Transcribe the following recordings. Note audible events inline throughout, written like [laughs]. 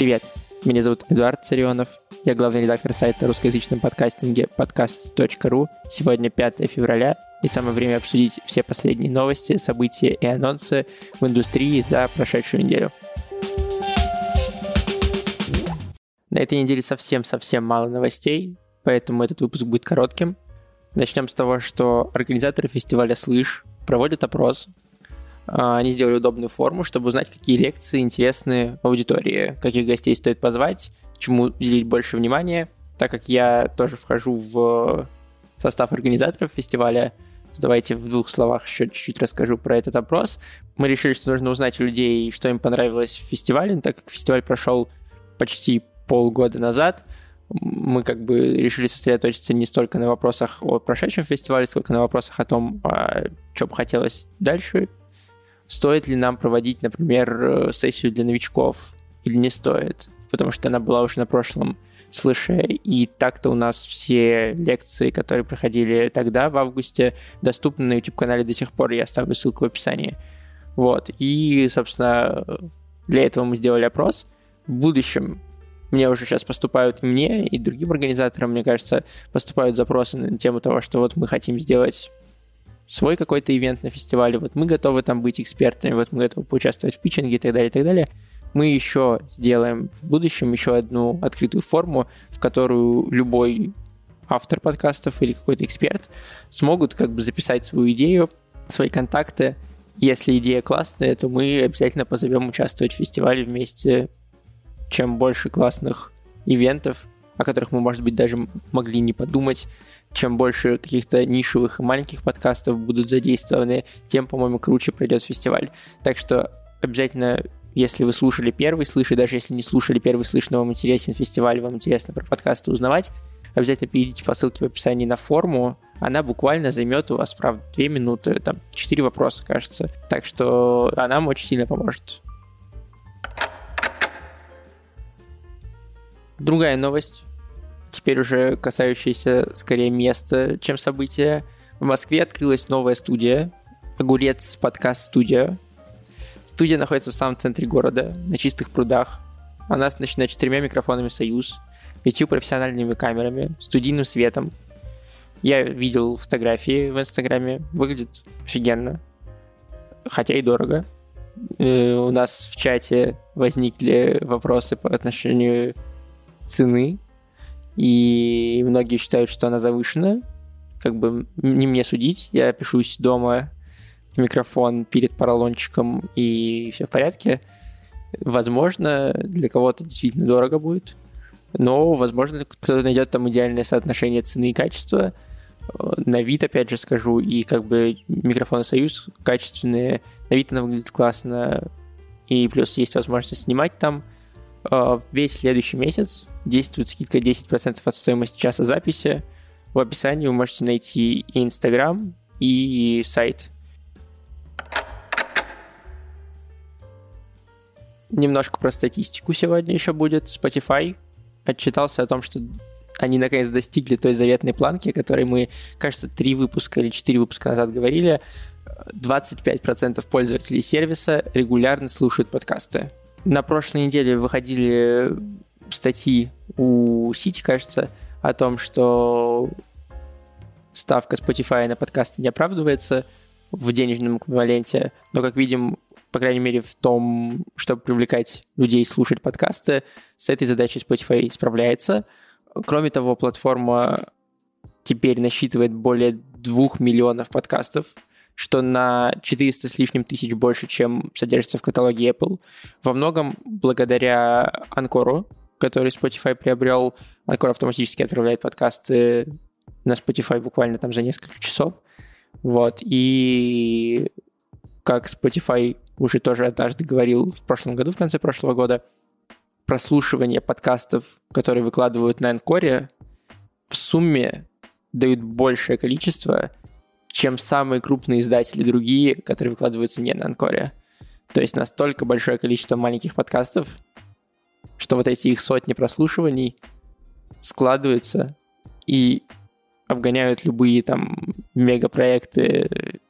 Привет, меня зовут Эдуард Царионов. Я главный редактор сайта русскоязычном подкастинге podcast.ru. Сегодня 5 февраля, и самое время обсудить все последние новости, события и анонсы в индустрии за прошедшую неделю. На этой неделе совсем-совсем мало новостей, поэтому этот выпуск будет коротким. Начнем с того, что организаторы фестиваля «Слышь» проводят опрос они сделали удобную форму, чтобы узнать, какие лекции интересны аудитории, каких гостей стоит позвать, чему уделить больше внимания. Так как я тоже вхожу в состав организаторов фестиваля, давайте в двух словах еще чуть-чуть расскажу про этот опрос. Мы решили, что нужно узнать у людей, что им понравилось в фестивале, так как фестиваль прошел почти полгода назад. Мы как бы решили сосредоточиться не столько на вопросах о прошедшем фестивале, сколько на вопросах о том, а, что бы хотелось дальше стоит ли нам проводить, например, э, сессию для новичков или не стоит, потому что она была уже на прошлом слыше, и так-то у нас все лекции, которые проходили тогда, в августе, доступны на YouTube-канале до сих пор, я оставлю ссылку в описании. Вот, и, собственно, для этого мы сделали опрос. В будущем мне уже сейчас поступают мне, и другим организаторам, мне кажется, поступают запросы на тему того, что вот мы хотим сделать свой какой-то ивент на фестивале, вот мы готовы там быть экспертами, вот мы готовы поучаствовать в питчинге и так далее, и так далее. Мы еще сделаем в будущем еще одну открытую форму, в которую любой автор подкастов или какой-то эксперт смогут как бы записать свою идею, свои контакты. Если идея классная, то мы обязательно позовем участвовать в фестивале вместе. Чем больше классных ивентов, о которых мы, может быть, даже могли не подумать, чем больше каких-то нишевых и маленьких подкастов будут задействованы, тем, по-моему, круче пройдет фестиваль. Так что обязательно, если вы слушали первый слыш, и даже если не слушали первый слыш, но вам интересен фестиваль, вам интересно про подкасты узнавать, обязательно перейдите по ссылке в описании на форму. Она буквально займет у вас, правда, 2 минуты, там 4 вопроса, кажется. Так что она нам очень сильно поможет. Другая новость теперь уже касающиеся скорее места, чем события. В Москве открылась новая студия, Огурец подкаст студия. Студия находится в самом центре города, на чистых прудах. Она оснащена четырьмя микрофонами «Союз», пятью профессиональными камерами, студийным светом. Я видел фотографии в Инстаграме, выглядит офигенно, хотя и дорого. Э, у нас в чате возникли вопросы по отношению цены и многие считают, что она завышена. Как бы не мне судить, я пишусь дома в микрофон перед поролончиком, и все в порядке. Возможно, для кого-то действительно дорого будет, но, возможно, кто-то найдет там идеальное соотношение цены и качества. На вид, опять же, скажу, и как бы микрофон Союз качественные, на вид она выглядит классно, и плюс есть возможность снимать там. А, весь следующий месяц действует скидка 10% от стоимости часа записи. В описании вы можете найти и Инстаграм, и сайт. Немножко про статистику сегодня еще будет. Spotify отчитался о том, что они наконец достигли той заветной планки, о которой мы, кажется, три выпуска или четыре выпуска назад говорили. 25% пользователей сервиса регулярно слушают подкасты. На прошлой неделе выходили статьи у Сити, кажется, о том, что ставка Spotify на подкасты не оправдывается в денежном эквиваленте, но, как видим, по крайней мере, в том, чтобы привлекать людей слушать подкасты, с этой задачей Spotify справляется. Кроме того, платформа теперь насчитывает более двух миллионов подкастов, что на 400 с лишним тысяч больше, чем содержится в каталоге Apple. Во многом благодаря Анкору, который Spotify приобрел. Анкор автоматически отправляет подкасты на Spotify буквально там за несколько часов. Вот. И как Spotify уже тоже однажды говорил в прошлом году, в конце прошлого года, прослушивание подкастов, которые выкладывают на Анкоре, в сумме дают большее количество, чем самые крупные издатели другие, которые выкладываются не на Анкоре. То есть настолько большое количество маленьких подкастов, что вот эти их сотни прослушиваний складываются и обгоняют любые там мегапроекты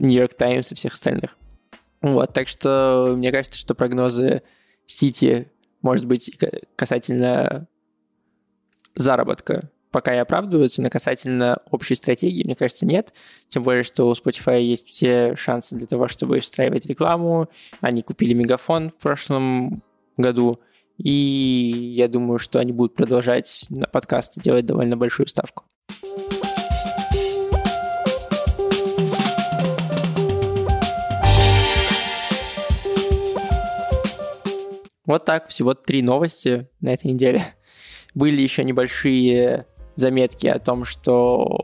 New York Times и всех остальных. Вот, так что мне кажется, что прогнозы Сити может быть, касательно заработка пока и оправдываются, но касательно общей стратегии, мне кажется, нет. Тем более, что у Spotify есть все шансы для того, чтобы встраивать рекламу. Они купили мегафон в прошлом году, и я думаю, что они будут продолжать на подкасты делать довольно большую ставку. Вот так, всего три новости на этой неделе. Были еще небольшие заметки о том, что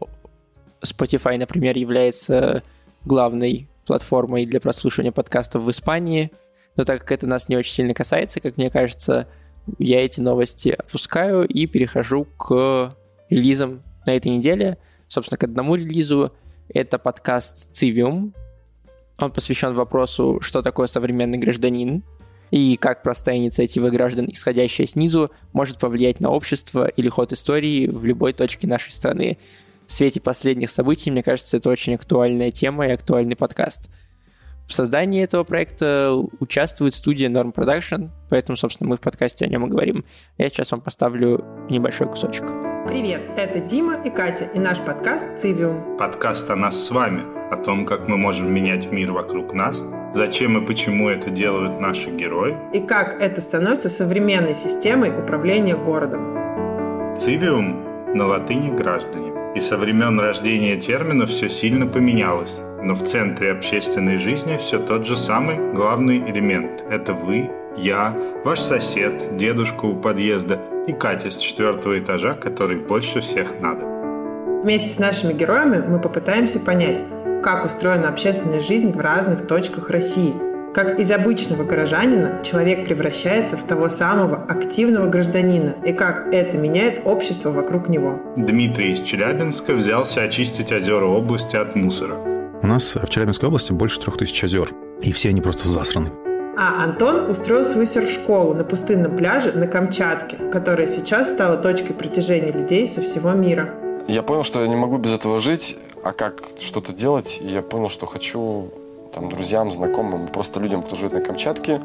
Spotify, например, является главной платформой для прослушивания подкастов в Испании. Но так как это нас не очень сильно касается, как мне кажется, я эти новости опускаю и перехожу к релизам на этой неделе. Собственно, к одному релизу. Это подкаст Civium. Он посвящен вопросу, что такое современный гражданин и как простая инициатива граждан, исходящая снизу, может повлиять на общество или ход истории в любой точке нашей страны. В свете последних событий, мне кажется, это очень актуальная тема и актуальный подкаст. В создании этого проекта участвует студия Norm Production, поэтому, собственно, мы в подкасте о нем и говорим. Я сейчас вам поставлю небольшой кусочек. Привет, это Дима и Катя и наш подкаст «Цивиум». Подкаст о нас с вами, о том, как мы можем менять мир вокруг нас – зачем и почему это делают наши герои. И как это становится современной системой управления городом. Цивиум на латыни «граждане». И со времен рождения термина все сильно поменялось. Но в центре общественной жизни все тот же самый главный элемент. Это вы, я, ваш сосед, дедушка у подъезда и Катя с четвертого этажа, который больше всех надо. Вместе с нашими героями мы попытаемся понять, как устроена общественная жизнь в разных точках России. Как из обычного горожанина человек превращается в того самого активного гражданина и как это меняет общество вокруг него. Дмитрий из Челябинска взялся очистить озера области от мусора. У нас в Челябинской области больше трех тысяч озер, и все они просто засраны. А Антон устроил свою серф-школу на пустынном пляже на Камчатке, которая сейчас стала точкой притяжения людей со всего мира. Я понял, что я не могу без этого жить, а как что-то делать, и я понял, что хочу там, друзьям, знакомым, просто людям, кто живет на Камчатке,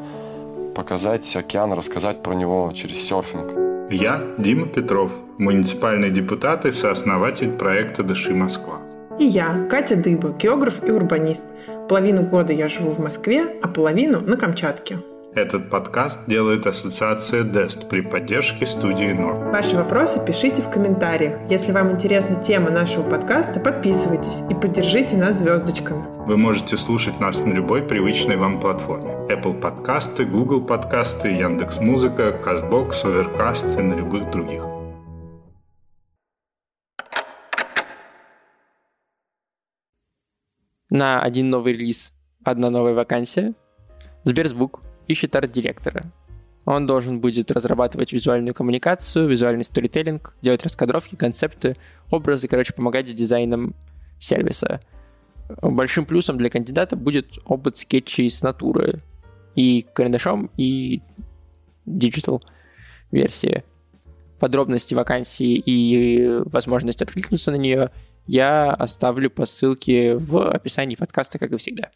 показать океан, рассказать про него через серфинг. Я Дима Петров, муниципальный депутат и сооснователь проекта «Дыши Москва». И я, Катя Дыба, географ и урбанист. Половину года я живу в Москве, а половину на Камчатке. Этот подкаст делает ассоциация DEST при поддержке студии НОР. Ваши вопросы пишите в комментариях. Если вам интересна тема нашего подкаста, подписывайтесь и поддержите нас звездочками. Вы можете слушать нас на любой привычной вам платформе. Apple подкасты, Google подкасты, Яндекс Музыка, Castbox, Overcast и на любых других. На один новый релиз одна новая вакансия. Сберзвук ищет арт-директора. Он должен будет разрабатывать визуальную коммуникацию, визуальный сторителлинг, делать раскадровки, концепты, образы, короче, помогать с дизайном сервиса. Большим плюсом для кандидата будет опыт скетчей с натуры и карандашом, и digital версии. Подробности вакансии и возможность откликнуться на нее я оставлю по ссылке в описании подкаста, как и всегда.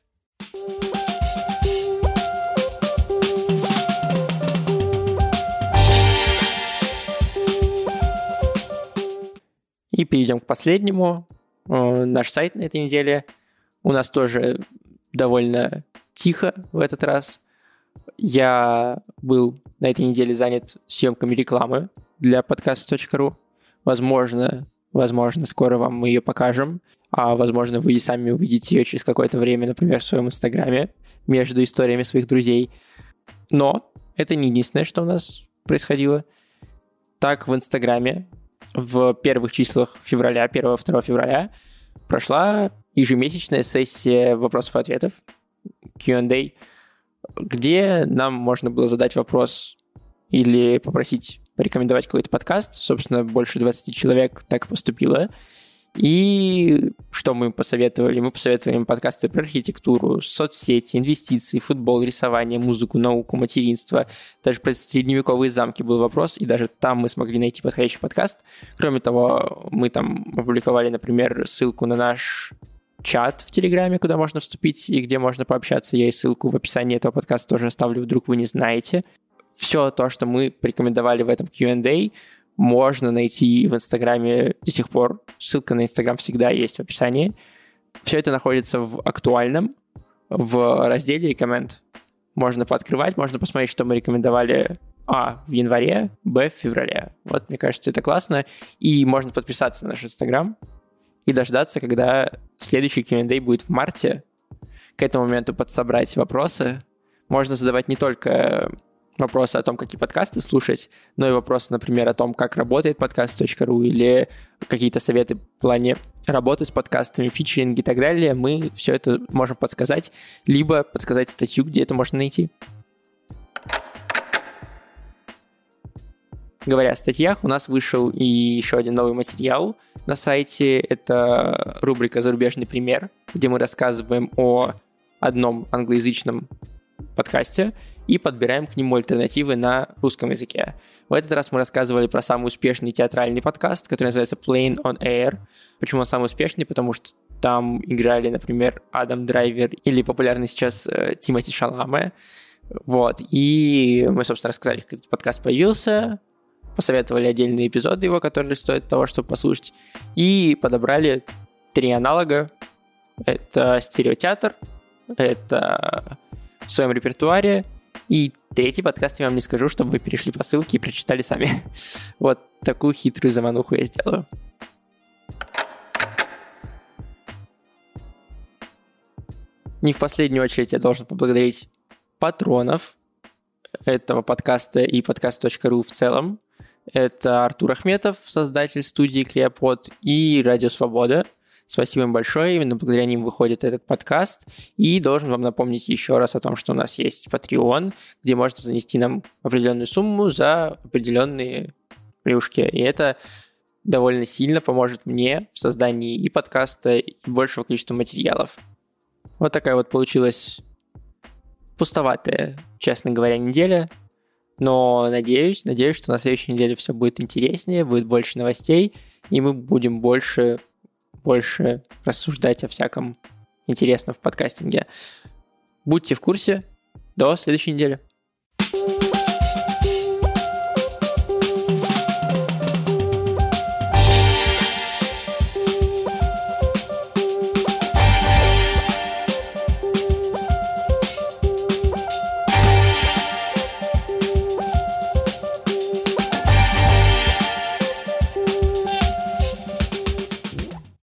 И перейдем к последнему. Э, наш сайт на этой неделе. У нас тоже довольно тихо в этот раз. Я был на этой неделе занят съемками рекламы для подкаста.ру. Возможно, возможно, скоро вам мы ее покажем. А возможно, вы и сами увидите ее через какое-то время, например, в своем инстаграме, между историями своих друзей. Но это не единственное, что у нас происходило. Так, в инстаграме в первых числах февраля, 1-2 февраля, прошла ежемесячная сессия вопросов и ответов, Q&A, где нам можно было задать вопрос или попросить порекомендовать какой-то подкаст. Собственно, больше 20 человек так поступило. И что мы посоветовали? Мы посоветовали им подкасты про архитектуру, соцсети, инвестиции, футбол, рисование, музыку, науку, материнство. Даже про средневековые замки был вопрос, и даже там мы смогли найти подходящий подкаст. Кроме того, мы там опубликовали, например, ссылку на наш чат в Телеграме, куда можно вступить и где можно пообщаться. Я и ссылку в описании этого подкаста тоже оставлю, вдруг вы не знаете. Все то, что мы порекомендовали в этом Q&A, можно найти в Инстаграме до сих пор. Ссылка на Инстаграм всегда есть в описании. Все это находится в актуальном, в разделе «Рекоменд». Можно пооткрывать, можно посмотреть, что мы рекомендовали а. в январе, б. в феврале. Вот, мне кажется, это классно. И можно подписаться на наш Инстаграм и дождаться, когда следующий Q&A будет в марте. К этому моменту подсобрать вопросы. Можно задавать не только вопросы о том, какие подкасты слушать, но и вопросы, например, о том, как работает подкаст.ру или какие-то советы в плане работы с подкастами, фичеринг и так далее, мы все это можем подсказать, либо подсказать статью, где это можно найти. Говоря о статьях, у нас вышел и еще один новый материал на сайте. Это рубрика «Зарубежный пример», где мы рассказываем о одном англоязычном подкасте и подбираем к нему альтернативы на русском языке. В этот раз мы рассказывали про самый успешный театральный подкаст, который называется Plane on Air. Почему он самый успешный? Потому что там играли, например, Адам Драйвер или популярный сейчас э, Тимоти Шаламе. Вот. И мы, собственно, рассказали, как этот подкаст появился, посоветовали отдельные эпизоды его, которые стоят того, чтобы послушать, и подобрали три аналога. Это стереотеатр, это в своем репертуаре. И третий подкаст я вам не скажу, чтобы вы перешли по ссылке и прочитали сами. [laughs] вот такую хитрую замануху я сделаю. Не в последнюю очередь я должен поблагодарить патронов этого подкаста и подкаст.ру в целом. Это Артур Ахметов, создатель студии Креопод и Радио Свобода – Спасибо им большое, именно благодаря ним выходит этот подкаст. И должен вам напомнить еще раз о том, что у нас есть Patreon, где можно занести нам определенную сумму за определенные плюшки. И это довольно сильно поможет мне в создании и подкаста, и большего количества материалов. Вот такая вот получилась пустоватая, честно говоря, неделя. Но надеюсь, надеюсь, что на следующей неделе все будет интереснее, будет больше новостей, и мы будем больше больше рассуждать о всяком интересном в подкастинге. Будьте в курсе. До следующей недели.